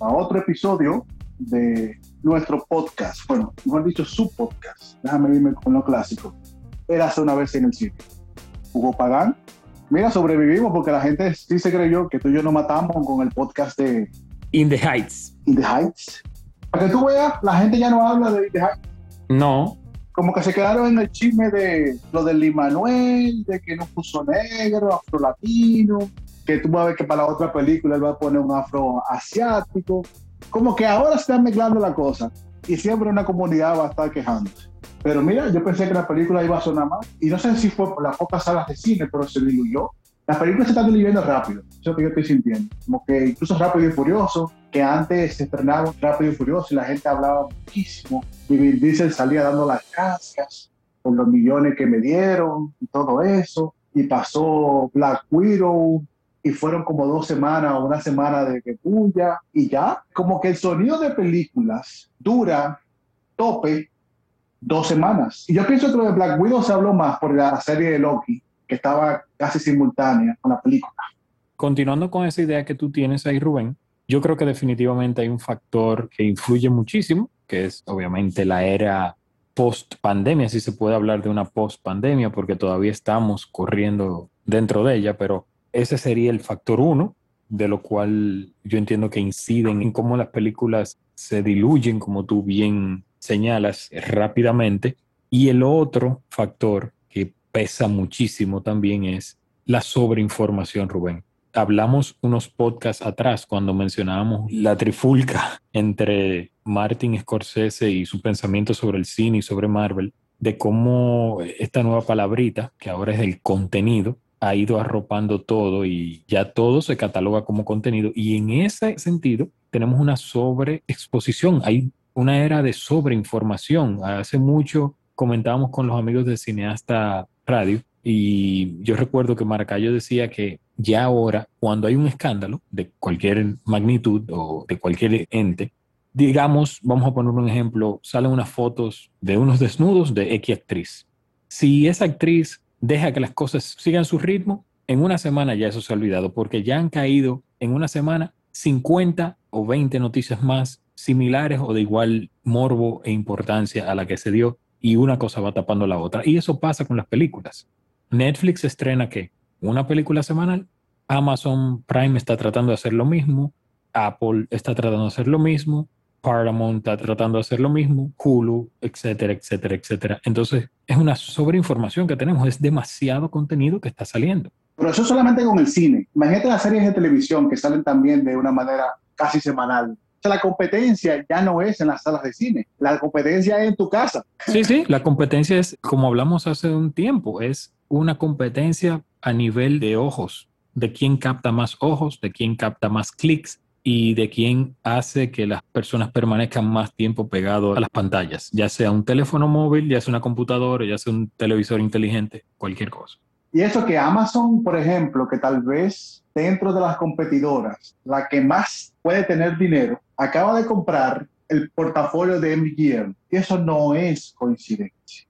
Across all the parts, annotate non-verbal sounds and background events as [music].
a otro episodio de nuestro podcast. Bueno, mejor dicho, su podcast. Déjame irme con lo clásico. Érase una vez en el cine. Hugo Pagán. Mira, sobrevivimos porque la gente sí se creyó que tú y yo nos matamos con el podcast de In the Heights. In the Heights. Para que tú veas, la gente ya no habla de In the Heights. No. Como que se quedaron en el chisme de lo del Limanuel, de que no puso negro, afrolatino, que tú vas a ver que para la otra película él va a poner un afro asiático. Como que ahora se están mezclando la cosa y siempre una comunidad va a estar quejándose. Pero mira, yo pensé que la película iba a sonar más y no sé si fue por las pocas salas de cine, pero se diluyó. Las películas se están diluyendo rápido, eso es lo que yo estoy sintiendo. Como que incluso Rápido y Furioso, que antes se estrenaba Rápido y Furioso y la gente hablaba muchísimo. Y Vin Diesel salía dando las gracias por los millones que me dieron y todo eso. Y pasó Black Widow, y fueron como dos semanas o una semana de que puya y ya. Como que el sonido de películas dura tope dos semanas. Y yo pienso que lo de Black Widow se habló más por la serie de Loki, que estaba casi simultánea con la película. Continuando con esa idea que tú tienes ahí, Rubén, yo creo que definitivamente hay un factor que influye muchísimo, que es obviamente la era post pandemia, si se puede hablar de una post pandemia, porque todavía estamos corriendo dentro de ella, pero ese sería el factor uno, de lo cual yo entiendo que inciden en cómo las películas se diluyen, como tú bien señalas, rápidamente. Y el otro factor que pesa muchísimo también es la sobreinformación, Rubén. Hablamos unos podcasts atrás cuando mencionábamos la trifulca [laughs] entre Martin Scorsese y su pensamiento sobre el cine y sobre Marvel, de cómo esta nueva palabrita, que ahora es el contenido, ha ido arropando todo y ya todo se cataloga como contenido. Y en ese sentido, tenemos una sobreexposición. Hay una era de sobreinformación. Hace mucho comentábamos con los amigos de Cineasta Radio y yo recuerdo que Maracayo decía que ya ahora, cuando hay un escándalo de cualquier magnitud o de cualquier ente, digamos, vamos a poner un ejemplo, salen unas fotos de unos desnudos de X actriz. Si esa actriz deja que las cosas sigan su ritmo, en una semana ya eso se ha olvidado, porque ya han caído en una semana 50 o 20 noticias más similares o de igual morbo e importancia a la que se dio y una cosa va tapando la otra. Y eso pasa con las películas. Netflix estrena que una película semanal, Amazon Prime está tratando de hacer lo mismo, Apple está tratando de hacer lo mismo, Paramount está tratando de hacer lo mismo, Hulu, etcétera, etcétera, etcétera. Entonces, es una sobreinformación que tenemos, es demasiado contenido que está saliendo. Pero eso solamente con el cine. Imagínate las series de televisión que salen también de una manera casi semanal. O sea, la competencia ya no es en las salas de cine, la competencia es en tu casa. Sí, sí, [laughs] la competencia es, como hablamos hace un tiempo, es una competencia a nivel de ojos, de quién capta más ojos, de quién capta más clics, y de quién hace que las personas permanezcan más tiempo pegados a las pantallas, ya sea un teléfono móvil, ya sea una computadora, ya sea un televisor inteligente, cualquier cosa. Y eso que Amazon, por ejemplo, que tal vez dentro de las competidoras, la que más puede tener dinero, acaba de comprar el portafolio de MGM. Y eso no es coincidencia.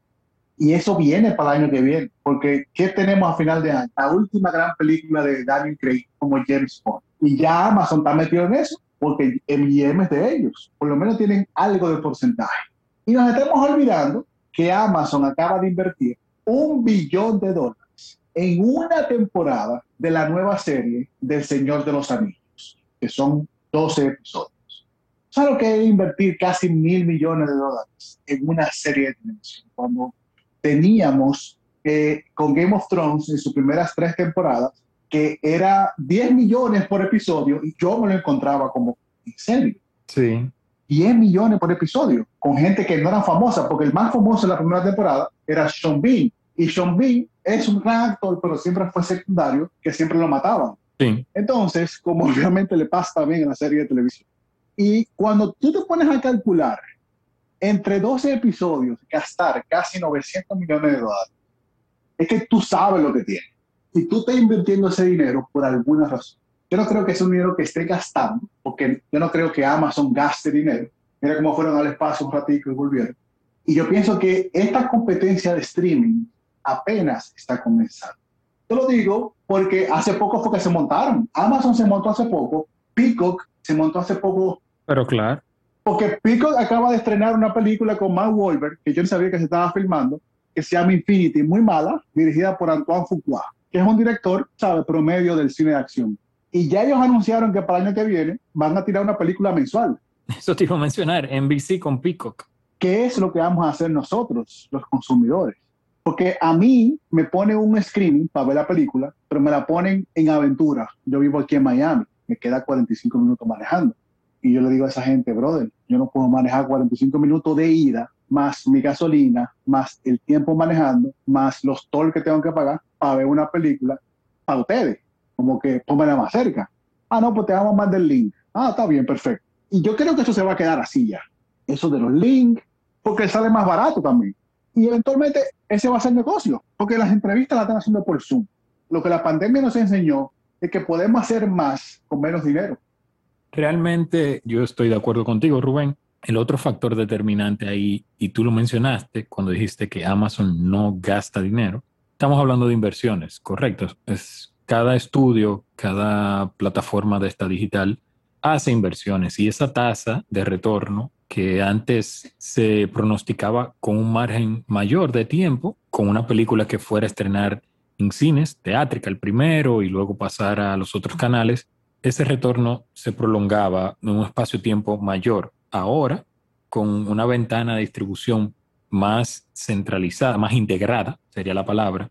Y eso viene para el año que viene, porque ¿qué tenemos a final de año? La última gran película de Daniel Craig como James Bond. Y ya Amazon está metido en eso, porque MGM es de ellos. Por lo menos tienen algo de porcentaje. Y nos estamos olvidando que Amazon acaba de invertir un billón de dólares en una temporada de la nueva serie del Señor de los Anillos, que son 12 episodios. ¿Sabes lo que es invertir casi mil millones de dólares en una serie de televisión? Cuando teníamos eh, con Game of Thrones en sus primeras tres temporadas, que era 10 millones por episodio y yo me lo encontraba como, ¿en serio? Sí. 10 millones por episodio, con gente que no era famosa, porque el más famoso en la primera temporada era Sean Bean. Y Sean Bean es un gran actor, pero siempre fue secundario, que siempre lo mataban. Sí. Entonces, como [laughs] obviamente le pasa también en la serie de televisión, Y cuando tú te pones a calcular entre 12 episodios, gastar casi 900 millones de dólares, es que tú sabes lo que tienes. Y tú estás invirtiendo ese dinero por alguna razón. Yo no creo que es un dinero que esté gastando, porque yo no creo que Amazon gaste dinero. Mira cómo fueron al espacio un ratito y volvieron. Y yo pienso que esta competencia de streaming apenas está comenzando. Yo lo digo porque hace poco fue que se montaron. Amazon se montó hace poco, Peacock se montó hace poco. Pero claro. Porque Peacock acaba de estrenar una película con Mark Wahlberg, que yo no sabía que se estaba filmando, que se llama Infinity, muy mala, dirigida por Antoine Fuqua, que es un director, sabe, promedio del cine de acción. Y ya ellos anunciaron que para el año que viene van a tirar una película mensual. Eso te iba a mencionar, NBC con Peacock. ¿Qué es lo que vamos a hacer nosotros, los consumidores? Porque a mí me pone un screening para ver la película, pero me la ponen en aventura. Yo vivo aquí en Miami, me queda 45 minutos manejando. Y yo le digo a esa gente, brother, yo no puedo manejar 45 minutos de ida, más mi gasolina, más el tiempo manejando, más los tolls que tengo que pagar para ver una película para ustedes. Como que pónganla más cerca. Ah, no, pues te vamos a mandar el link. Ah, está bien, perfecto. Y yo creo que eso se va a quedar así ya. Eso de los links, porque sale más barato también. Y eventualmente ese va a ser negocio, porque las entrevistas las están haciendo por Zoom. Lo que la pandemia nos enseñó es que podemos hacer más con menos dinero. Realmente yo estoy de acuerdo contigo, Rubén. El otro factor determinante ahí, y tú lo mencionaste cuando dijiste que Amazon no gasta dinero, estamos hablando de inversiones, correcto. Es cada estudio, cada plataforma de esta digital hace inversiones y esa tasa de retorno que antes se pronosticaba con un margen mayor de tiempo, con una película que fuera a estrenar en cines, teátrica el primero y luego pasar a los otros canales, ese retorno se prolongaba en un espacio-tiempo mayor. Ahora, con una ventana de distribución más centralizada, más integrada, sería la palabra,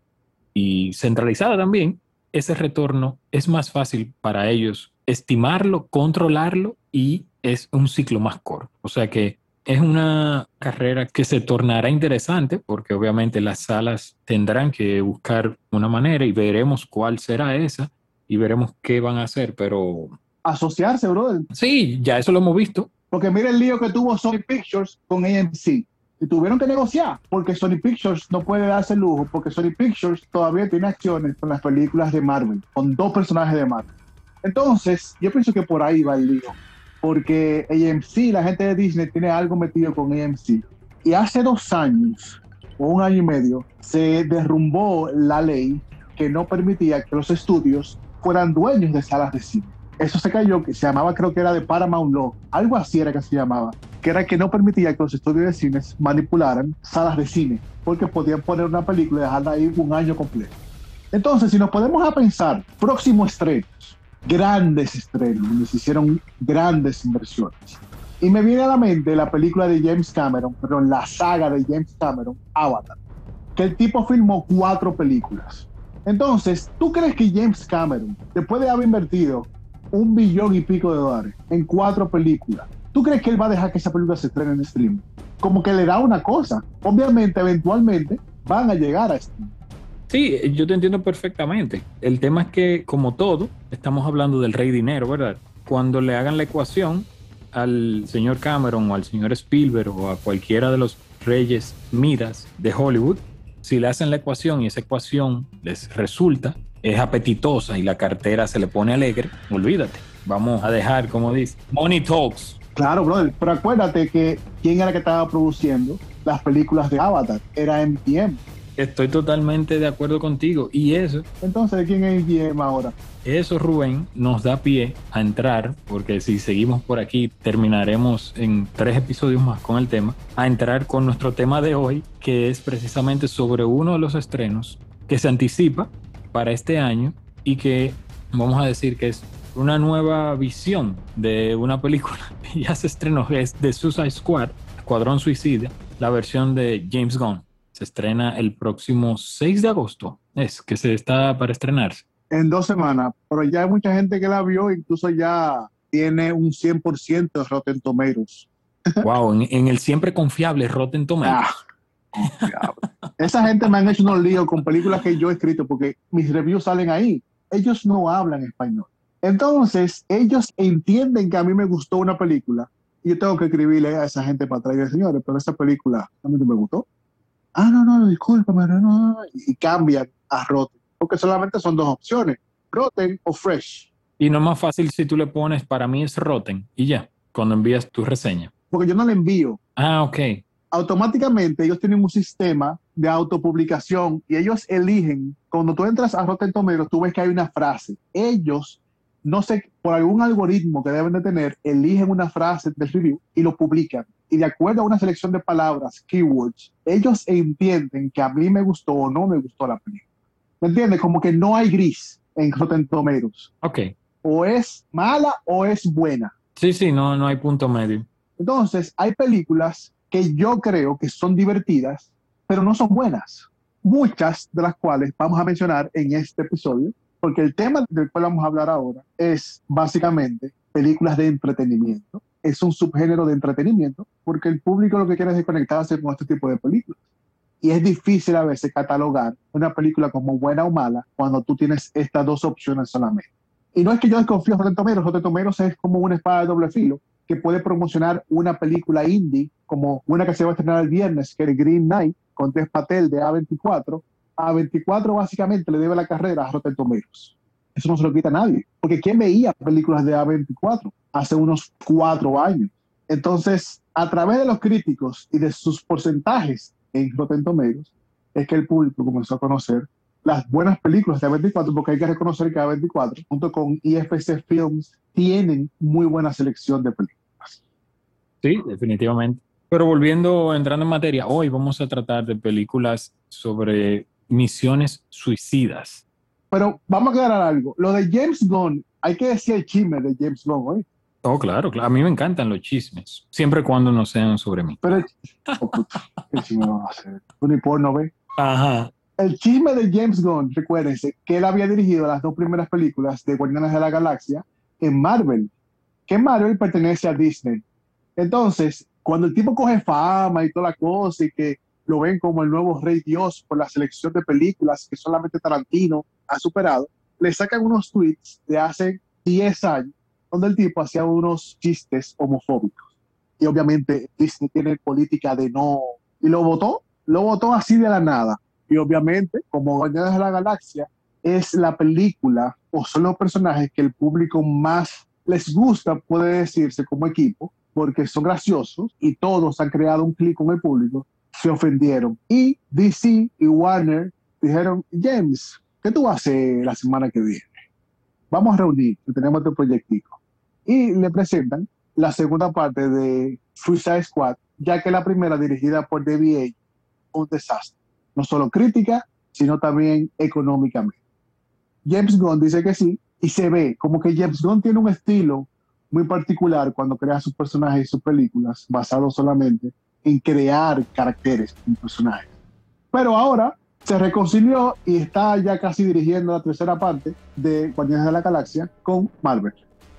y centralizada también, ese retorno es más fácil para ellos estimarlo, controlarlo y es un ciclo más corto. O sea que es una carrera que se tornará interesante porque obviamente las salas tendrán que buscar una manera y veremos cuál será esa y veremos qué van a hacer, pero... Asociarse, brother. Sí, ya eso lo hemos visto. Porque mira el lío que tuvo Sony Pictures con AMC. Y tuvieron que negociar porque Sony Pictures no puede darse el lujo porque Sony Pictures todavía tiene acciones con las películas de Marvel, con dos personajes de Marvel. Entonces, yo pienso que por ahí va el lío. Porque AMC, la gente de Disney, tiene algo metido con AMC. Y hace dos años, o un año y medio, se derrumbó la ley que no permitía que los estudios fueran dueños de salas de cine. Eso se cayó, que se llamaba, creo que era de Paramount Law, algo así era que se llamaba, que era que no permitía que los estudios de cine manipularan salas de cine, porque podían poner una película y dejarla ahí un año completo. Entonces, si nos podemos a pensar, próximos estrenos, grandes estrenos, donde se hicieron grandes inversiones. Y me viene a la mente la película de James Cameron, perdón, la saga de James Cameron, Avatar, que el tipo filmó cuatro películas. Entonces, ¿tú crees que James Cameron, después de haber invertido un billón y pico de dólares en cuatro películas, ¿tú crees que él va a dejar que esa película se estrene en stream? Como que le da una cosa. Obviamente, eventualmente, van a llegar a stream. Sí, yo te entiendo perfectamente. El tema es que, como todo, estamos hablando del rey dinero, ¿verdad? Cuando le hagan la ecuación al señor Cameron o al señor Spielberg o a cualquiera de los reyes miras de Hollywood, si le hacen la ecuación y esa ecuación les resulta, es apetitosa y la cartera se le pone alegre, olvídate. Vamos a dejar, como dice, Money Talks. Claro, brother, pero acuérdate que quién era que estaba produciendo las películas de Avatar, era MGM. Estoy totalmente de acuerdo contigo. Y eso. Entonces, ¿quién es MGM ahora? Eso, Rubén, nos da pie a entrar, porque si seguimos por aquí, terminaremos en tres episodios más con el tema, a entrar con nuestro tema de hoy, que es precisamente sobre uno de los estrenos que se anticipa para este año y que vamos a decir que es una nueva visión de una película. [laughs] ya se estrenó, es The Suicide Squad, Escuadrón Suicida, la versión de James Gunn. Se estrena el próximo 6 de agosto. Es que se está para estrenarse. En dos semanas, pero ya hay mucha gente que la vio, incluso ya tiene un 100% de Rotten Tomatoes. [laughs] Wow, en, en, el siempre confiable Rotten Tomatoes. Ah, Esa gente me han hecho unos líos con películas que yo he escrito porque mis reviews salen ahí. Ellos no hablan español. Entonces, ellos entienden que a mí me gustó una película y yo tengo que escribirle a esa gente para atrás señores, pero esa película a mí no me gustó. Ah, no, no, discúlpame, no, no, y cambian a Rotten, porque solamente son dos opciones, Rotten o Fresh. Y no es más fácil si tú le pones, para mí es Rotten, y ya, cuando envías tu reseña. Porque yo no le envío. Ah, ok. Automáticamente ellos tienen un sistema de autopublicación y ellos eligen, cuando tú entras a Rotten Tomatoes, tú ves que hay una frase. Ellos no sé, por algún algoritmo que deben de tener, eligen una frase del review y lo publican. Y de acuerdo a una selección de palabras, keywords, ellos entienden que a mí me gustó o no me gustó la película. ¿Me entiendes? Como que no hay gris en Rotten Tomatoes. Ok. O es mala o es buena. Sí, sí, no, no hay punto medio. Entonces, hay películas que yo creo que son divertidas, pero no son buenas. Muchas de las cuales vamos a mencionar en este episodio porque el tema del cual vamos a hablar ahora es básicamente películas de entretenimiento. Es un subgénero de entretenimiento porque el público lo que quiere es desconectarse con este tipo de películas. Y es difícil a veces catalogar una película como buena o mala cuando tú tienes estas dos opciones solamente. Y no es que yo desconfío en Rotten Tomatoes, Rotten Tomatoes es como una espada de doble filo que puede promocionar una película indie como una que se va a estrenar el viernes, que es Green Knight, con Tess Patel de A24, a 24 básicamente le debe la carrera a Rotten Tomatoes. Eso no se lo quita a nadie. Porque ¿quién veía películas de A24 hace unos cuatro años? Entonces, a través de los críticos y de sus porcentajes en Rotten Tomatoes, es que el público comenzó a conocer las buenas películas de A24, porque hay que reconocer que A24, junto con IFC Films, tienen muy buena selección de películas. Sí, definitivamente. Pero volviendo, entrando en materia, hoy vamos a tratar de películas sobre misiones suicidas. Pero vamos a aclarar algo. Lo de James Gunn, hay que decir el chisme de James Gunn hoy. Oh, claro, claro. A mí me encantan los chismes, siempre cuando no sean sobre mí. Pero, oh, ¿qué chisme va a hacer? porno, ¿ve? Ajá. El chisme de James Gunn, recuérdense que él había dirigido las dos primeras películas de Guardianes de la Galaxia en Marvel, que Marvel pertenece a Disney. Entonces, cuando el tipo coge fama y toda la cosa y que lo ven como el nuevo rey Dios por la selección de películas que solamente Tarantino ha superado, le sacan unos tweets de hace 10 años donde el tipo hacía unos chistes homofóbicos. Y obviamente Disney tiene política de no... Y lo votó, lo votó así de la nada. Y obviamente, como Guardianes de la Galaxia, es la película o son los personajes que el público más les gusta, puede decirse, como equipo, porque son graciosos y todos han creado un clic con el público se ofendieron. Y DC y Warner dijeron, James, ¿qué tú haces la semana que viene? Vamos a reunir, tenemos este proyectico. Y le presentan la segunda parte de Suicide Squad, ya que la primera dirigida por David un desastre. No solo crítica, sino también económicamente. James Gunn dice que sí, y se ve como que James Gunn tiene un estilo muy particular cuando crea sus personajes y sus películas, basado solamente en crear caracteres en personajes. Pero ahora se reconcilió y está ya casi dirigiendo la tercera parte de Guardianes de la Galaxia con Marvel.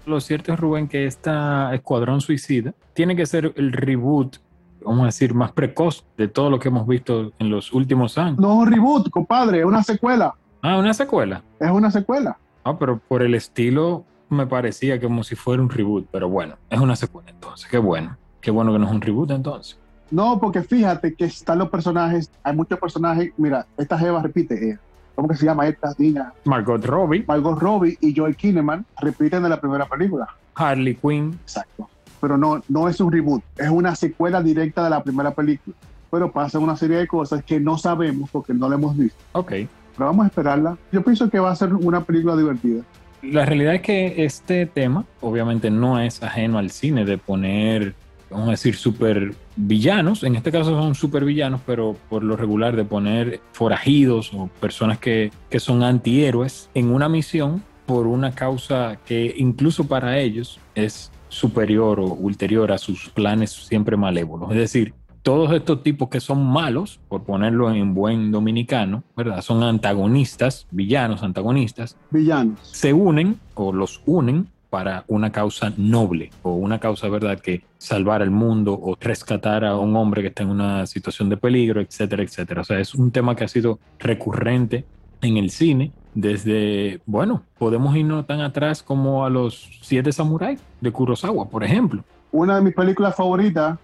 Lo cierto es, Rubén, que esta Escuadrón Suicida tiene que ser el reboot, vamos a decir, más precoz de todo lo que hemos visto en los últimos años. No un reboot, compadre, es una secuela. Ah, una secuela. Es una secuela. Ah, pero por el estilo me parecía como si fuera un reboot, pero bueno, es una secuela entonces, qué bueno. Qué bueno que no es un reboot entonces. No, porque fíjate que están los personajes, hay muchos personajes. Mira, esta Jeva repite, eh, ¿cómo que se llama esta niña? Margot Robbie. Margot Robbie y Joel Kinnaman repiten de la primera película. Harley Quinn. Exacto. Pero no, no es un reboot, es una secuela directa de la primera película. Pero pasa una serie de cosas que no sabemos porque no la hemos visto. Ok. Pero vamos a esperarla. Yo pienso que va a ser una película divertida. La realidad es que este tema, obviamente, no es ajeno al cine de poner vamos a decir, super villanos, en este caso son super villanos, pero por lo regular de poner forajidos o personas que, que son antihéroes en una misión por una causa que incluso para ellos es superior o ulterior a sus planes siempre malévolos. Es decir, todos estos tipos que son malos, por ponerlo en buen dominicano, ¿verdad? Son antagonistas, villanos, antagonistas. Villanos. Se unen o los unen para una causa noble o una causa, ¿verdad?, que salvar el mundo o rescatar a un hombre que está en una situación de peligro, etcétera, etcétera. O sea, es un tema que ha sido recurrente en el cine desde, bueno, podemos irnos tan atrás como a los Siete Samuráis de Kurosawa, por ejemplo. Una de mis películas favoritas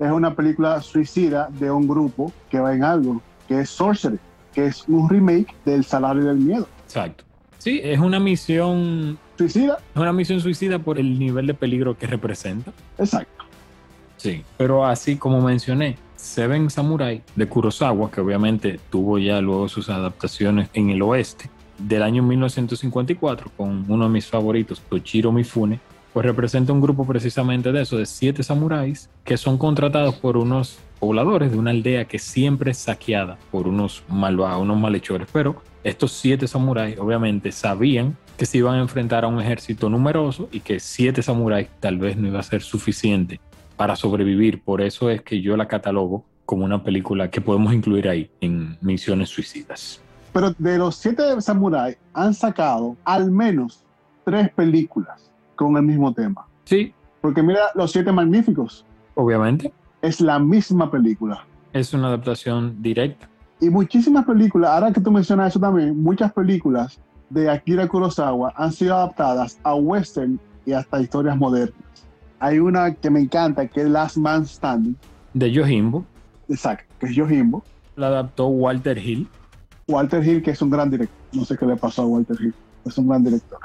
es una película suicida de un grupo que va en algo, que es Sorcery, que es un remake del Salario del Miedo. Exacto. Sí, es una misión Suicida, es una misión suicida por el nivel de peligro que representa. exacto. Sí, pero así como mencioné, Seven Samurai de Kurosawa, que obviamente tuvo ya luego sus adaptaciones en el oeste, del año 1954, con uno de mis favoritos, Tochiro Mifune, pues representa un grupo precisamente de eso, de siete samuráis que son contratados por unos pobladores de una aldea que siempre es saqueada por unos malvados, unos malhechores. Pero estos siete samuráis obviamente sabían que se iban a enfrentar a un ejército numeroso y que siete samuráis tal vez no iba a ser suficiente para sobrevivir. Por eso es que yo la catalogo como una película que podemos incluir ahí en Misiones Suicidas. Pero de los siete samuráis han sacado al menos tres películas con el mismo tema. Sí, Porque mira, Los Siete Magníficos obviamente es la misma película. es una adaptación directa. Y muchísimas películas, ahora que tú mencionas eso también, muchas películas de Akira Kurosawa han sido adaptadas a western y hasta historias modernas. Hay una que me encanta, que es Last Man Standing, De Yojimbo exacto, que es Yojimbo. la adaptó Walter Hill Walter Hill, que es un gran director. No sé qué le pasó a Walter Hill. Es un gran director.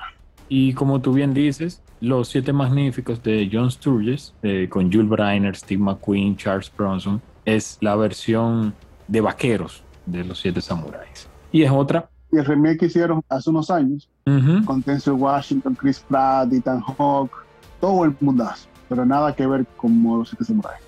Y como tú bien dices, Los Siete Magníficos de John Sturges, eh, con Jules Briner, Steve McQueen, Charles Bronson, es la versión de vaqueros de Los Siete Samuráis. Y es otra. Y el remake que hicieron hace unos años, ujú, con Denzel Washington, Chris Pratt, Ethan Hawke, todo el mundazo. Pero nada que ver con Los Siete Samuráis.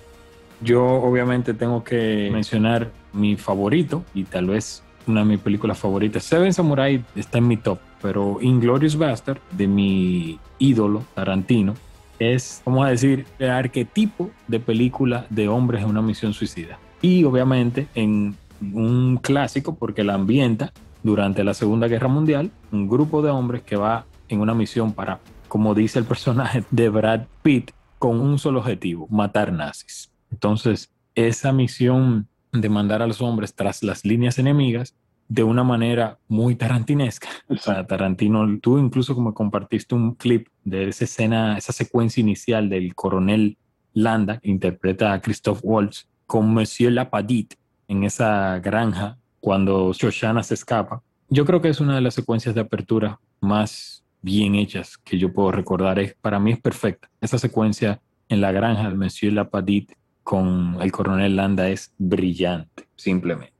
Yo obviamente tengo que mencionar mi favorito y tal vez una de mis películas favoritas. Seven Samurai está en mi top, pero Inglorious Bastard de mi ídolo Tarantino es, vamos a decir, el arquetipo de película de hombres en una misión suicida. Y obviamente en un clásico porque la ambienta durante la Segunda Guerra Mundial, un grupo de hombres que va en una misión para, como dice el personaje de Brad Pitt, con un solo objetivo, matar nazis. Entonces, esa misión de mandar a los hombres tras las líneas enemigas de una manera muy tarantinesca. O sea, Tarantino, tú incluso como compartiste un clip de esa escena, esa secuencia inicial del coronel Landa, que interpreta a Christoph Waltz, con Monsieur Lapadite en esa granja cuando Shoshana se escapa. Yo creo que es una de las secuencias de apertura más bien hechas que yo puedo recordar. Es, para mí es perfecta. Esa secuencia en la granja de Monsieur Lapadite con el coronel Landa es brillante, simplemente.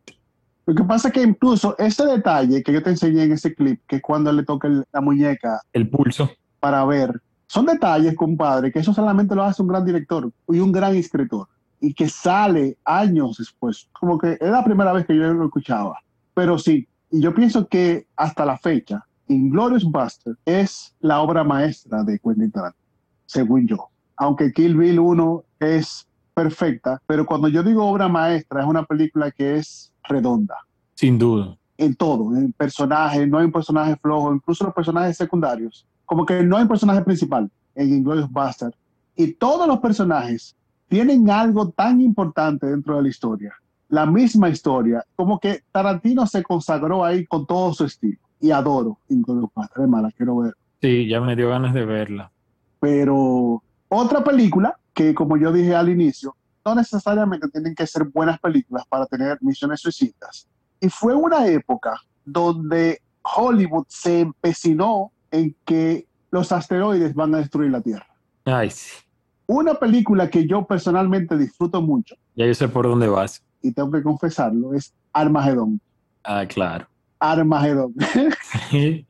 Lo que pasa es que incluso ese detalle que yo te enseñé en ese clip, que es cuando le toca el- la muñeca El pulso, para ver, son detalles, compadre, que eso solamente lo hace un gran director y un gran escritor. Y que sale años después. Como que es la primera vez que yo lo escuchaba. Pero sí, y yo pienso que hasta la fecha, Inglorious Buster es la obra maestra de Quentin Tarantino, según yo. Aunque Kill Bill 1 es perfecta, pero cuando yo digo obra maestra, es una película que es redonda sin duda. en todo, en personajes, no hay un personaje flojo, incluso los personajes secundarios, como que no hay un personaje principal en Inglourious Bastard, y todos los personajes tienen algo tan importante dentro de la historia, la misma historia, como que Tarantino se consagró ahí con todo su estilo, y adoro Inglourious mala, quiero ver. Sí, ya me dio ganas de verla. Pero otra película que, como yo dije al inicio, no necesariamente tienen que ser buenas películas para tener misiones suicidas. Y fue una época donde Hollywood se empecinó en que los asteroides van a destruir la Tierra. Ay, sí. Una película que yo personalmente disfruto mucho, Ya yo sé por dónde vas. y tengo que confesarlo, es Armagedón. Ah, claro. Armagedón. [laughs]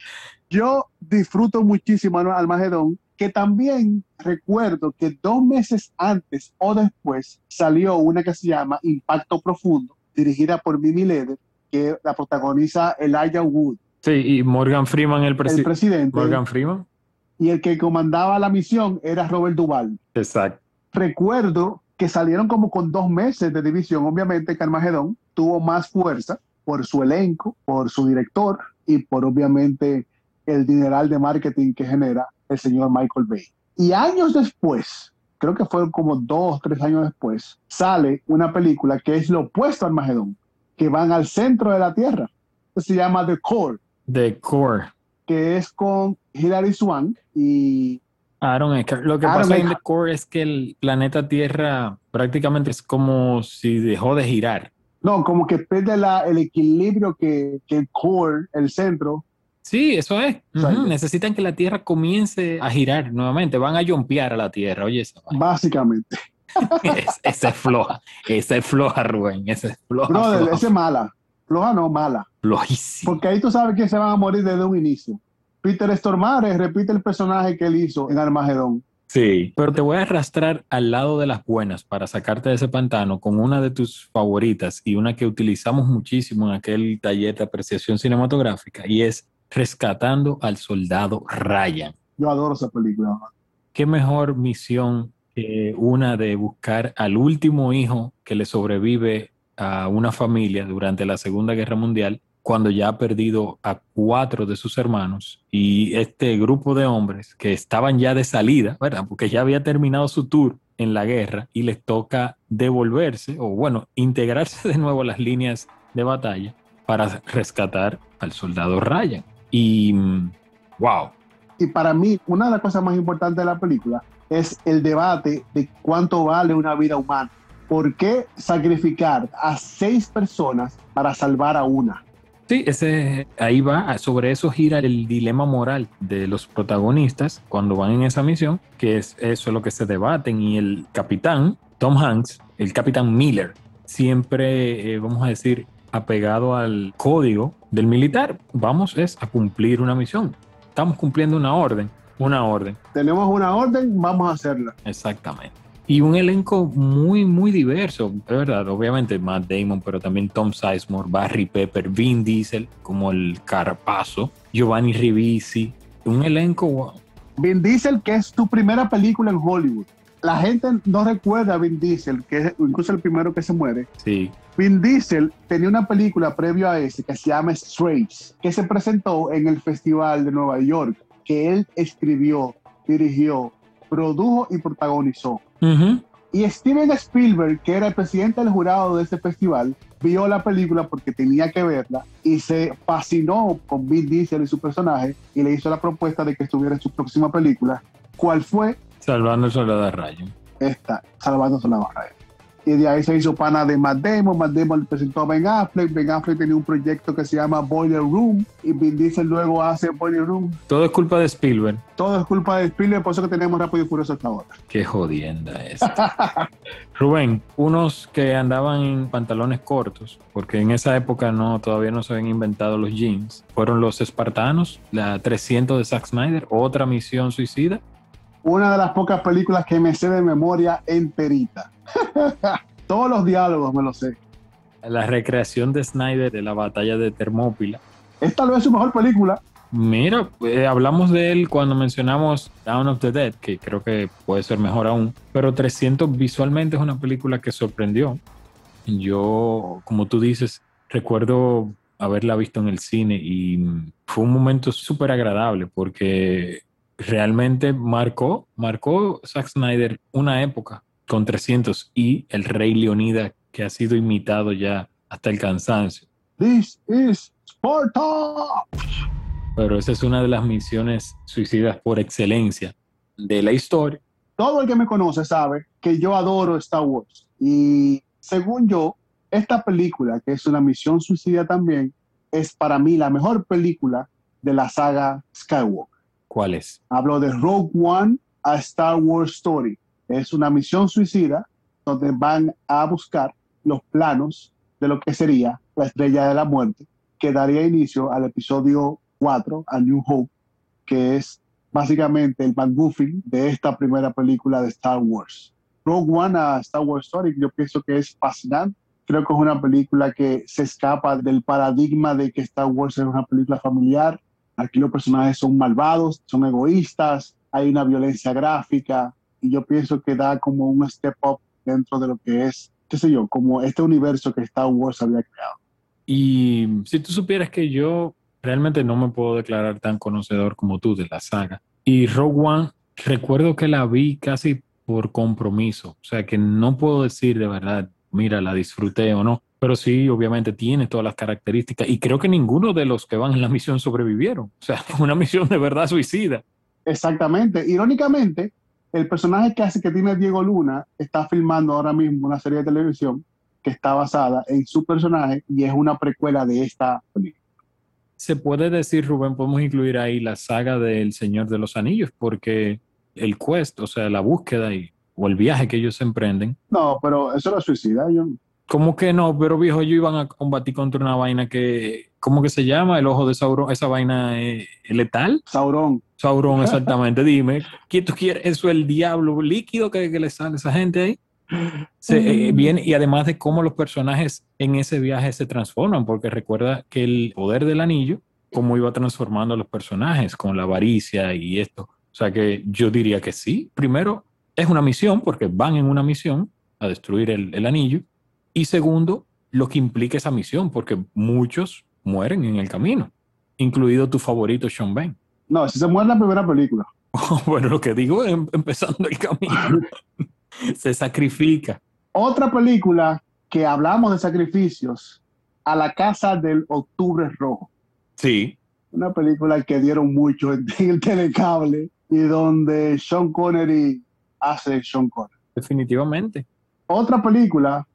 Yo disfruto muchísimo Armagedón, que también recuerdo que dos meses antes o después salió una que se llama Impacto Profundo, dirigida por Mimi Leder, que la protagoniza Elijah Wood, sí, y Morgan Freeman, el, el presidente. presidente, Morgan Freeman. Y el que comandaba la misión era Robert Duvall. Exacto. Recuerdo que salieron como con dos meses de división, obviamente que Armagedón tuvo más fuerza por su elenco, por su director y por obviamente el dineral de marketing que genera el señor Michael Bay. Y años después, creo que fueron como dos, tres años después, sale una película que es lo opuesto a Armagedón, que van al centro de la Tierra. Se llama The Core. The Core. que es con Hilary Swank y Aaron Eckhart. Lo que Aaron pasa en The Eckhart. Core es que el planeta Tierra prácticamente es como si dejó de girar. no, como que pierde la, el equilibrio que, que el core, el centro, Sí, eso es. Ujú, Exacto. Necesitan que la Tierra comience a girar nuevamente. Van a jumpear a la Tierra. Oye, esa básicamente. Es- esa es floja. Esa es floja, Rubén. Esa es floja. Brother, floja, ese es mala. Floja no, mala. flojísima. Porque ahí tú sabes que se van a morir desde un inicio. Peter Stormare repite el personaje que él hizo en Armagedón. Sí, pero te voy a arrastrar al lado de las buenas para sacarte de ese pantano con una de tus favoritas y una que utilizamos muchísimo en aquel taller de apreciación cinematográfica y es Rescatando al Soldado Ryan. Yo adoro esa película. ¿Qué mejor misión que una de buscar al último hijo que le sobrevive a una familia durante la Segunda Guerra Mundial cuando ya ha perdido a cuatro de sus hermanos y este grupo de hombres que estaban ya de salida, ¿verdad? Porque ya había terminado su tour en la guerra y les toca devolverse o bueno, integrarse [laughs] de nuevo a las líneas de batalla para rescatar al soldado Ryan. Y wow, Y para mí, una de las cosas más importantes de la película es el debate de cuánto vale una vida humana. ¿Por qué sacrificar a seis personas para salvar a una? Sí, ese, ahí va, sobre eso gira el dilema moral de los protagonistas cuando van en esa misión, que es eso lo que se debaten y el capitán, Tom Hanks, el capitán Miller, siempre, eh, vamos a decir, apegado al código del militar, vamos es a cumplir una misión, estamos cumpliendo una orden, una orden, Tenemos una orden, vamos a hacerla. exactamente. Y un elenco muy, muy diverso, es verdad. Obviamente Matt Damon, pero también Tom Sizemore, Barry Pepper, Vin Diesel, como el Carpazo, Giovanni Ribisi. Un elenco, wow. Vin Diesel, que es tu primera película en Hollywood. La gente no recuerda a Vin Diesel, que es incluso el primero que se muere. Sí, Vin Diesel tenía una película previo a ese que se llama Strays, que se presentó en el Festival de Nueva York, que él escribió, dirigió, produjo y protagonizó. Y Steven Spielberg, que era el presidente del jurado de ese festival, vio la película porque tenía que verla y se fascinó con Vin Diesel y su personaje y le hizo la propuesta de que estuviera en su próxima película, cuál fue Salvando el soldado de Rayo. esta, Salvándose la barra. Y de ahí se hizo pana de Matt Damon. Matt Damon le presentó a Ben Affleck. Ben Affleck tenía un proyecto que se llama Boiler Room. Y Vin Diesel luego hace Boiler Room. Todo es culpa de Spielberg. Todo es culpa de Spielberg, por eso que tenemos Rápido y Furioso hasta ahora. Qué jodienda es. [laughs] Rubén, unos que andaban en pantalones cortos, porque en esa época no, todavía no se habían inventado los jeans, fueron los espartanos, la 300 de Zack Snyder, otra misión suicida. Una de las pocas películas que me sé de memoria enterita. [laughs] Todos los diálogos me los sé. La recreación de Snyder de la batalla de Termópila. Es tal vez su mejor película. Mira, eh, hablamos de él cuando mencionamos Down of the Dead, que creo que puede ser mejor aún, pero 300 visualmente es una película que sorprendió. Yo, como tú dices, recuerdo haberla visto en el cine y fue un momento súper agradable porque realmente marcó, marcó Zack Snyder una época con 300 y el Rey Leonida que ha sido imitado ya hasta el cansancio. This is Sparta. Pero esa es una de las misiones suicidas por excelencia de la historia. Todo el que me conoce sabe que yo adoro Star Wars. Y según yo, esta película, que es una misión suicida también, es para mí la mejor película de la saga Skywalker. ¿Cuál es? Hablo de Rogue One a Star Wars Story. Es una misión suicida donde van a buscar los planos de lo que sería la estrella de la muerte, que daría inicio al episodio 4, a New Hope, que es básicamente el McGuffin de esta primera película de Star Wars. Rogue One a Star Wars Story, yo pienso que es fascinante. Creo que es una película que se escapa del paradigma de que Star Wars es una película familiar. Aquí los personajes son malvados, son egoístas, hay una violencia gráfica y yo pienso que da como un step up dentro de lo que es, qué sé yo, como este universo que Star Wars había creado. Y si tú supieras que yo realmente no me puedo declarar tan conocedor como tú de la saga. Y Rogue One, recuerdo que la vi casi por compromiso. O sea que no puedo decir de verdad, mira, la disfruté o no. Pero sí, obviamente tiene todas las características y creo que ninguno de los que van en la misión sobrevivieron. O sea, [laughs] una misión de verdad suicida. Exactamente. Irónicamente, el personaje que hace que tiene Diego Luna está filmando ahora mismo una serie de televisión que está basada en su personaje y es una precuela de esta película. Se puede decir, Rubén, podemos incluir ahí la saga del Señor de los Anillos, porque el quest, o sea, la búsqueda y, o el viaje que ellos emprenden. No, pero eso era suicida. Yo, ¿Cómo que no? Pero viejo, ellos iban a combatir contra una vaina que, ¿cómo que se llama? El ojo de Sauron, esa vaina eh, letal. Sauron. Sauron, [laughs] exactamente. Dime, ¿quién tú quieres? Eso es el diablo líquido que, que le sale a esa gente ahí. Se, eh, viene, y además de cómo los personajes en ese viaje se transforman, porque recuerda que el poder del anillo, cómo iba transformando a los personajes con la avaricia y esto. O sea que yo diría que sí. Primero, es una misión, porque van en una misión a destruir el, el anillo. Y segundo, lo que implica esa misión, porque muchos mueren en el camino, incluido tu favorito Sean Bain. No, si se muere en la primera película. [laughs] bueno, lo que digo es em- empezando el camino. [laughs] se sacrifica. Otra película que hablamos de sacrificios, A la Casa del Octubre Rojo. Sí, Una película que dieron mucho en, [laughs] en el telecable y donde Sean Connery hace Sean Connery. definitivamente. Otra película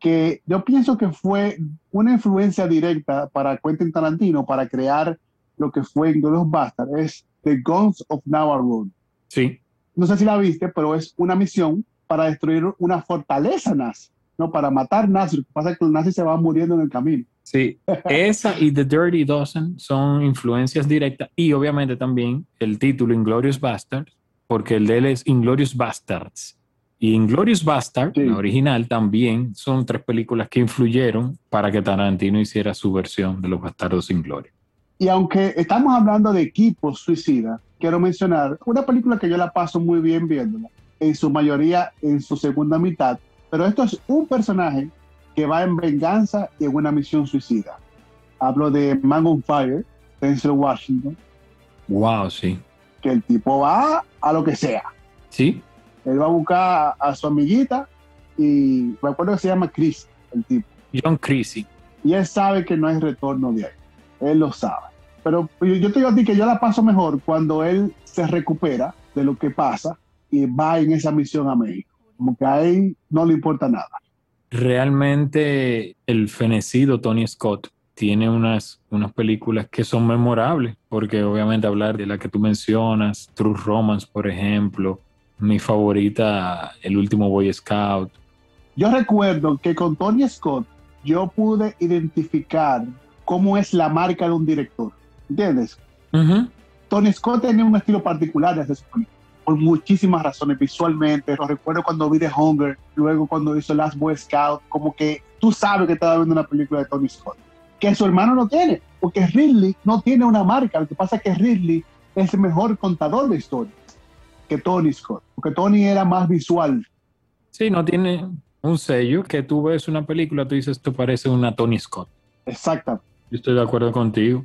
que yo pienso que fue una influencia directa para Quentin Tarantino para crear lo que fue Inglourious Basterds es The Guns of Navarre Road. Sí, No sé si la viste, pero es una misión para destruir una fortaleza nazi, no para matar nazis. Lo que pasa es que los nazis se van muriendo en el camino. sí. Esa y The Dirty Dozen son influencias directas y obviamente también el título Inglorious Bastards, porque el de él es Inglorious Bastards. Y Inglorious Bastard, Sí. la original, también son tres películas que influyeron para que Tarantino hiciera su versión de Los Bastardos sin Gloria. Y aunque estamos hablando de equipos suicidas, quiero mencionar una película que yo la paso muy bien viéndola, en su mayoría en su segunda mitad, pero esto es un personaje que va en venganza y en una misión suicida. Hablo de Man on Fire, Denzel Washington, Wow, sí. que el tipo va a lo que sea. Sí, Él va a buscar a, a su amiguita y me acuerdo que se llama Chris, el tipo. John Creasy. Y él sabe que no hay retorno de ahí. Él lo sabe. Pero yo, yo te digo a ti que yo la paso mejor cuando él se recupera de lo que pasa y va en esa misión a México. Como que a él no le importa nada. Realmente el fenecido Tony Scott tiene unas, unas películas que son memorables, porque obviamente hablar de la que tú mencionas, True Romance, por ejemplo, mi favorita, El último Boy Scout. Yo recuerdo que con Tony Scott yo pude identificar cómo es la marca de un director. ¿Entiendes? Tony Scott tenía un estilo particular de hacer su película, por muchísimas razones, visualmente. Lo recuerdo cuando vi The Hunger, luego cuando hizo Last Boy Scout, como que tú sabes que estás viendo una película de Tony Scott. Que su hermano no tiene, porque Ridley no tiene una marca. Lo que pasa es que Ridley es el mejor contador de historias que Tony Scott, porque Tony era más visual. Sí, no tiene un sello que tú ves una película, tú dices, esto parece una Tony Scott. Exactamente. Yo estoy de acuerdo contigo.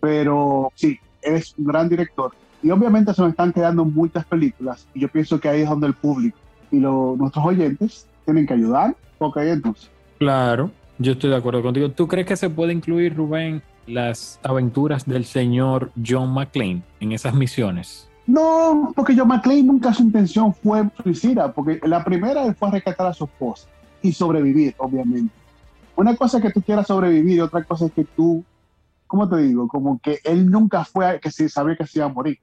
pero sí, es un gran director. Y obviamente se nos están quedando muchas películas y yo pienso que ahí es donde el público y lo- nuestros oyentes tienen que ayudar, porque entonces, Claro, yo estoy de acuerdo contigo. ¿Tú crees que se puede incluir, Rubén, las aventuras del señor John McClane en esas misiones? No, porque John McClane nunca su intención fue suicida, porque la primera fue rescatar a su esposa y sobrevivir, obviamente. Una cosa es que tú quieras sobrevivir y otra cosa es que tú, ¿cómo te digo? Como que él nunca fue que se sabía que se iba a morir.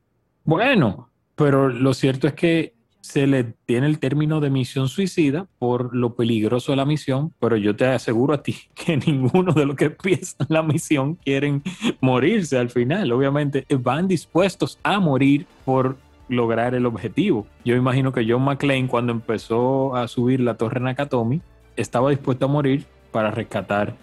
Bueno, pero lo cierto es que se le tiene el término de misión suicida por lo peligroso de la misión, pero yo te aseguro a ti [laughs] que ninguno de los que empiezan la misión quieren morirse al final. Obviamente van dispuestos a morir por lograr el objetivo. Yo imagino que John McClane cuando empezó a subir la torre Nakatomi estaba dispuesto a morir para rescatar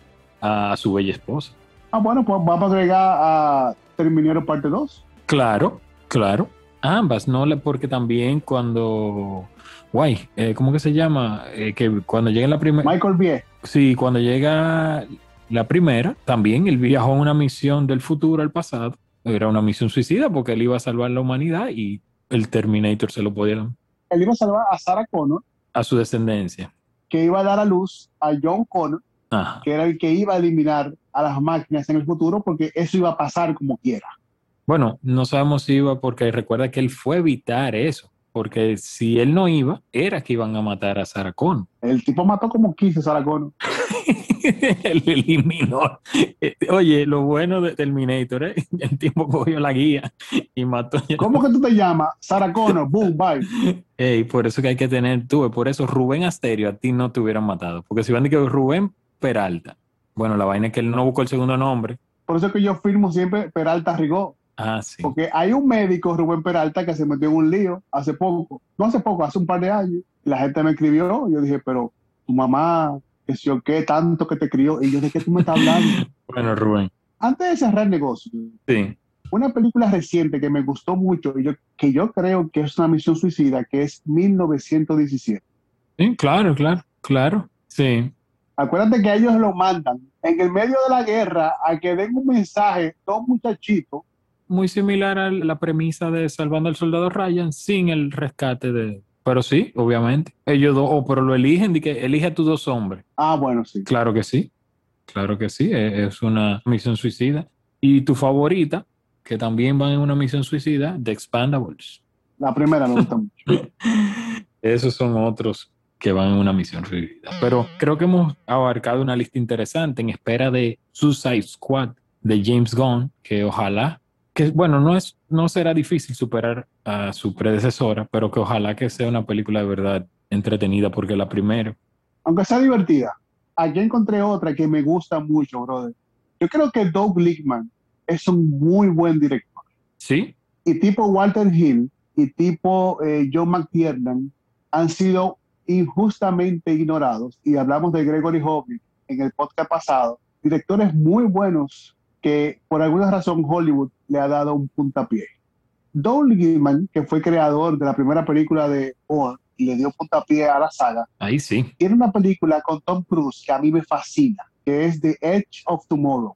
a su bella esposa. Ah, bueno, pues vamos a agregar a Terminator parte 2. Claro, claro. Ambas, ¿no? Le- Porque también cuando... Guay, eh, ¿cómo que se llama? Eh, que cuando llega la primera... Michael Bie. Sí, cuando llega la primera, también él viajó a una misión del futuro al pasado. Era una misión suicida porque él iba a salvar la humanidad y el Terminator se lo podía Él iba a salvar a Sarah Connor, a su descendencia. que iba a dar a luz a John Connor, Ajá. que era el que iba a eliminar a las máquinas en el futuro porque eso iba a pasar como quiera. Bueno, no sabemos si iba porque recuerda que él fue a evitar eso, porque si él no iba, era que iban a matar a Sarah Connor. El tipo mató como 15 Sarah Connor. [laughs] él eliminó. Eh, Oye, lo bueno de Terminator, ¿eh? [laughs] el tipo cogió la guía y mató. ¿Cómo que tú te llamas? Sarah Connor, boom, bye. Ey, por eso que hay que tener, tuve, por eso Rubén Asterio a ti no te hubieran matado, porque si van a decir que Rubén Peralta, bueno, la vaina es que él no buscó el segundo nombre. Por eso es que yo firmo siempre Peralta Rigó. Ah, sí. Porque hay un médico, Rubén Peralta, que se metió en un lío hace poco. No hace poco, hace un par de años. Y la gente me escribió. Y yo dije, pero tu mamá, que sé yo qué, tanto que te crió. Y yo, ¿de qué tú me estás hablando? [laughs] Bueno, Rubén. Antes de cerrar el negocio, Sí. una película reciente que me gustó mucho y yo, que yo creo que es una misión suicida, que es 1917. Sí, claro, claro, claro. Sí. Acuérdate que ellos lo mandan en el medio de la guerra a que den un mensaje, dos muchachitos, Muy similar a la premisa de Salvando al Soldado Ryan sin el rescate de. Pero sí, obviamente. Ellos dos, oh, pero lo eligen, de que elige a tus dos hombres. ah, bueno, sí. Claro que sí. Claro que sí. e- Es una misión suicida. Y tu favorita, que también van en una misión suicida, The Expandables. La primera me gusta mucho. [laughs] Esos son otros que van en una misión suicida. Pero creo que hemos abarcado una lista interesante en espera de Suicide Squad de James Gunn, que ojalá, que bueno, no, es, no será difícil superar a su predecesora, pero que ojalá que sea una película de verdad entretenida, porque la primera, Aunque sea divertida. Aquí encontré otra que me gusta mucho, brother. Yo creo que Doug Lickman es un muy buen director. sí, Y tipo Walter Hill y tipo eh, John McTiernan han sido injustamente ignorados. Y hablamos de Gregory Hobby en el podcast pasado. Directores muy buenos que por alguna razón Hollywood le ha dado un puntapié. Doug Lickman, que fue creador de la primera película de Oa y le dio puntapié a la saga, ahí sí. tiene una película con Tom Cruise que a mí me fascina, que es The Edge of Tomorrow.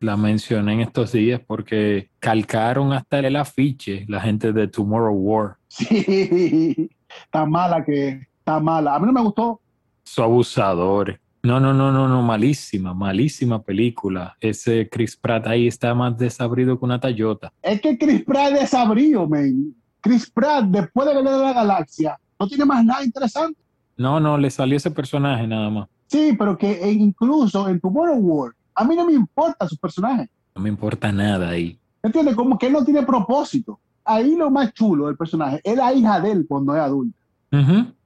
La mencioné en estos días porque calcaron hasta el afiche la gente de Tomorrow War. Sí, [laughs] está mala que está mala. A mí no me gustó. Su abusadores. No, no, no, no, no, malísima, malísima película. Ese Chris Pratt ahí está más desabrido que una Toyota. Es que Chris Pratt es sabrío, man. Chris Pratt, después de Guerra de la Galaxia, no tiene más nada interesante. No, no, le salió ese personaje nada más. Sí, pero que e incluso en Tomorrow War, a mí no me importa su personaje. No me importa nada ahí. ¿Entiendes? Como que él no tiene propósito. Ahí lo más chulo del personaje es la hija de él cuando es adulta.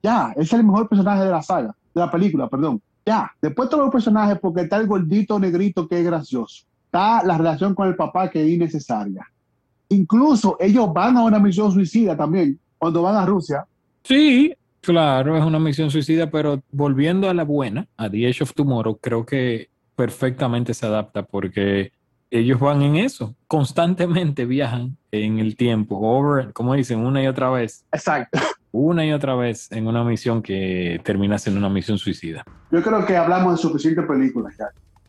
Ya, es el mejor personaje de la saga, de la película, perdón. Ya, después todos los personajes, porque está el gordito negrito que es gracioso. Está la relación con el papá que es innecesaria. Incluso ellos van a una misión suicida también, cuando van a Rusia. Sí, claro, es una misión suicida, pero volviendo a la buena, a The Edge of Tomorrow, creo que perfectamente se adapta porque ellos van en eso, constantemente viajan en el tiempo, over, como dicen, una y otra vez, Exacto. Una y otra vez en una misión que termina siendo una misión suicida. Yo creo que hablamos de suficientes películas ya,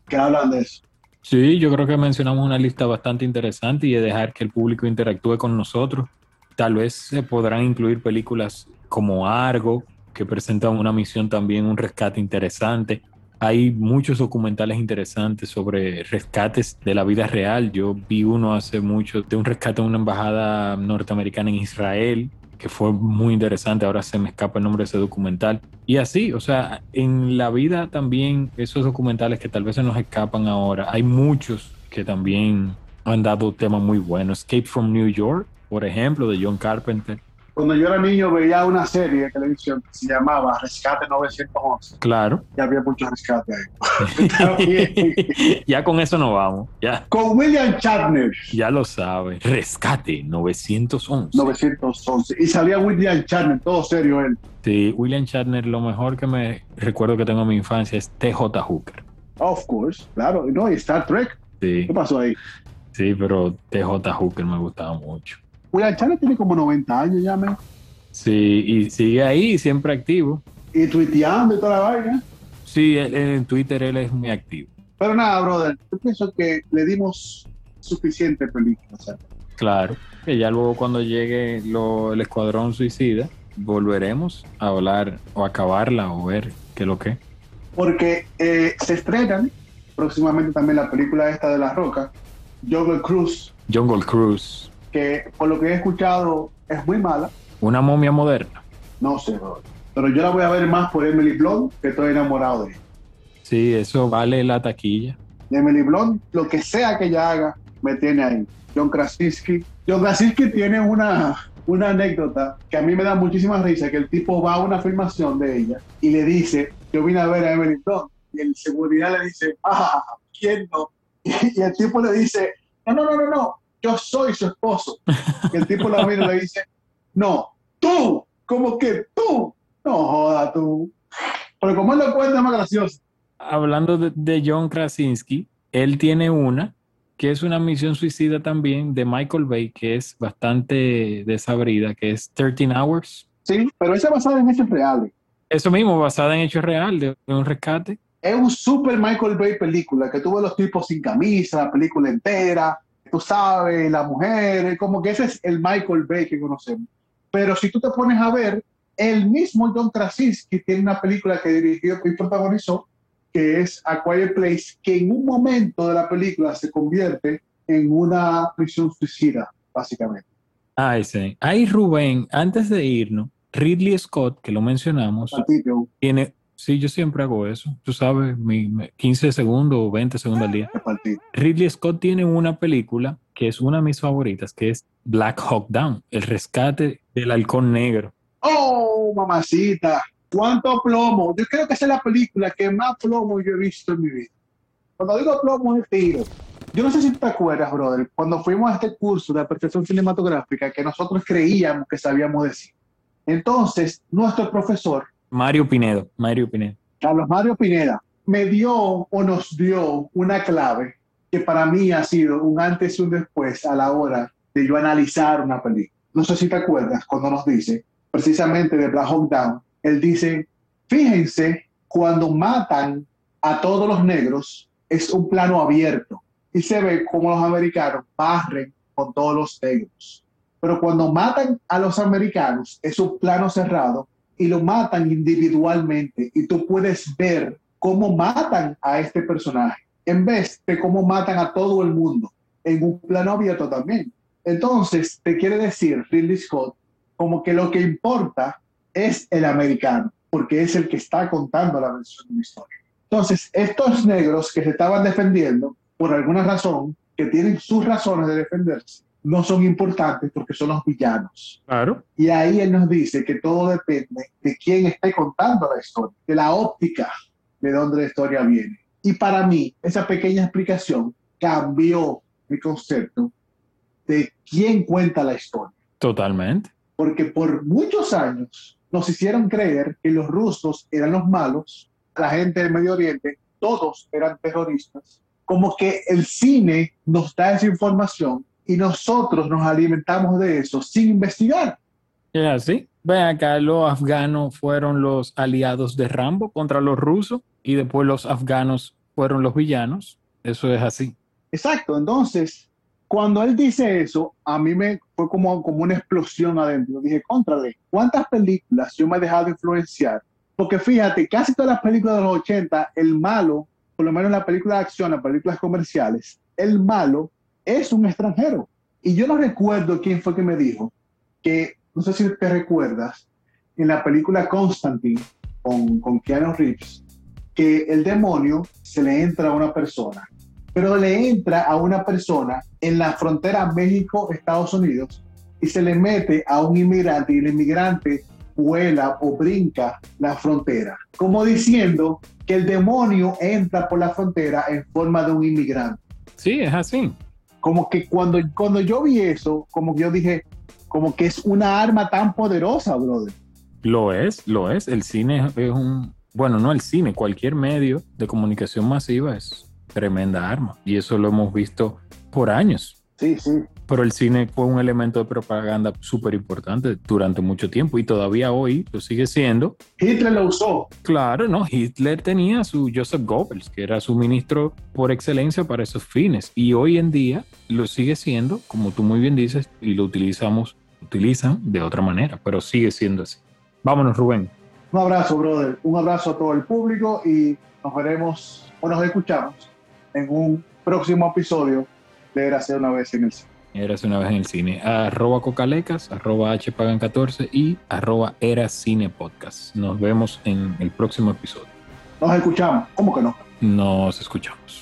que hablan de eso. Sí, yo creo que mencionamos una lista bastante interesante y de dejar que el público interactúe con nosotros. Tal vez se podrán incluir películas como Argo, que presentan una misión también, un rescate interesante. Hay muchos documentales interesantes sobre rescates de la vida real. Yo vi uno hace mucho de un rescate de una embajada norteamericana en Israel, que fue muy interesante. Ahora se me escapa el nombre de ese documental. Y así, o sea, en la vida también esos documentales que tal vez se nos escapan ahora, hay muchos que también han dado temas muy buenos. Escape from New York, por ejemplo, de John Carpenter. Cuando yo era niño veía una serie de televisión que se llamaba Rescate 911. Claro. Ya había mucho rescate ahí. [laughs] Ya con eso nos vamos. Ya, Con William Shatner, ya lo sabe. Rescate 911. 911. Y salía William Shatner, todo serio él. Sí, William Shatner, lo mejor que me recuerdo que tengo en mi infancia es TJ Hooker. Of course, claro. No, y Star Trek. Sí, ¿Qué pasó ahí? sí, pero TJ Hooker me gustaba mucho. William Shatner tiene como 90 años ya, man. Sí, y sigue ahí, siempre activo. Y tuiteando y toda la vaina. Sí, él- en Twitter él es muy activo. Pero nada, brother. Yo pienso que le dimos suficiente película. Claro, que ya luego cuando llegue lo- el Escuadrón Suicida, volveremos a hablar o acabarla o ver qué es lo que. porque eh, se estrenan próximamente también la película esta de La Roca, Jungle Cruise. Jungle Cruise. Que por lo que he escuchado es muy mala. Una momia moderna. No sé, pero yo la voy a ver más por Emily Blunt, que estoy enamorado de ella. Sí, eso vale la taquilla. Emily Blunt, lo que sea que ella haga, me tiene ahí. John Krasinski. John Krasinski tiene una, una anécdota que a mí me da muchísima risa, que el tipo va a una filmación de ella y le dice, yo vine a ver a Emily Blunt. Y el seguridad le dice, ah, ¿quién no? [laughs] Y, el tipo le dice, no, no, no, no, no, yo soy su esposo. Y el tipo la mira y le dice, no, tú, como que tú, no joda tú. Pero como él lo cuenta es más gracioso. Hablando de, de John Krasinski, él tiene una que es una misión suicida también de Michael Bay, que es bastante desabrida, que es 13 Hours. Sí, pero esa basada en hechos reales. Eso mismo, basada en hechos reales, de, un rescate. Es un super Michael Bay película, que tuvo los tipos sin camisa, la película entera, tú sabes, la mujer, como que ese es el Michael Bay que conocemos. Pero si tú te pones a ver, el mismo John Krasinski tiene una película que dirigió y protagonizó, que es A Quiet Place, que en un momento de la película se convierte en una prisión suicida, básicamente. Ay, sí. Ay, Rubén, antes de irnos, Ridley Scott, que lo mencionamos, tiene, sí, yo siempre hago eso, tú sabes, mi, 15 segundos o 20 segundos al día. [laughs] Ridley Scott tiene una película que es una de mis favoritas, que es Black Hawk Down, el rescate del halcón negro. Oh, mamacita, cuánto plomo. Yo creo que esa es la película que más plomo yo he visto en mi vida. Cuando digo plomo es tiro. Yo no sé si te acuerdas, brother, cuando fuimos a este curso de apreciación cinematográfica que nosotros creíamos que sabíamos decir. Entonces, nuestro profesor... Mario Pinedo, Mario Pinedo. Carlos Mario Pineda, me dio o nos dio una clave que para mí ha sido un antes y un después a la hora de yo analizar una película. No sé si te acuerdas cuando nos dice, precisamente de Black Hawk Down, él dice, fíjense, cuando matan a todos los negros, es un plano abierto y se ve como los americanos barren con todos los negros. Pero cuando matan a los americanos, es un plano cerrado y lo matan individualmente y tú puedes ver cómo matan a este personaje en vez de cómo matan a todo el mundo en un plano abierto también. Entonces, te quiere decir Ridley Scott como que lo que importa es el americano, porque es el que está contando la versión de la historia. Entonces, estos negros que se estaban defendiendo, por alguna razón, que tienen sus razones de defenderse, no son importantes porque son los villanos. Claro. Y ahí él nos dice que todo depende de quién esté contando la historia, de la óptica de dónde la historia viene. Y para mí, esa pequeña explicación cambió mi concepto de quién cuenta la historia. Totalmente. Porque por muchos años nos hicieron creer que los rusos eran los malos, la gente del Medio Oriente, todos eran terroristas. Como que el cine nos da esa información y nosotros nos alimentamos de eso sin investigar. Es así. Ven acá, los afganos fueron los aliados de Rambo contra los rusos y después los afganos fueron los villanos. Eso es así. Exacto. Entonces, cuando él dice eso, a mí me fue como, como una explosión adentro. Dije, contrale, ¿cuántas películas yo me he dejado influenciar? Porque fíjate, casi todas las películas de los 80, el malo, por lo menos en la película de acción, las películas comerciales, el malo es un extranjero. Y yo no recuerdo quién fue que me dijo que, no sé si te recuerdas, en la película Constantine con, con Keanu Reeves, que el demonio se le entra a una persona pero le entra a una persona en la frontera México-Estados Unidos y se le mete a un inmigrante y el inmigrante vuela o brinca la frontera, como diciendo que el demonio entra por la frontera en forma de un inmigrante. Sí, es así. Como que cuando, cuando yo vi eso, como que yo dije, como que es una arma tan poderosa, brother. Lo es, lo es. El cine es un, bueno, no el cine, cualquier medio de comunicación masiva es tremenda arma. Y eso lo hemos visto por años. Sí, sí. Pero el cine fue un elemento de propaganda súper importante durante mucho tiempo y todavía hoy lo sigue siendo. Hitler lo usó. Claro, ¿no? Hitler tenía su Joseph Goebbels, que era su ministro por excelencia para esos fines. Y hoy en día lo sigue siendo, como tú muy bien dices, y lo utilizamos, utilizan de otra manera, pero sigue siendo así. Vámonos, Rubén. Un abrazo, brother. Un abrazo a todo el público y nos veremos o nos escuchamos en un próximo episodio de Érase una vez en el cine. Érase una vez en el cine. Arroba Cocalecas, arroba hpagan14 y arroba Era Cine Podcast. Nos vemos en el próximo episodio. Nos escuchamos. ¿Cómo que no? Nos escuchamos.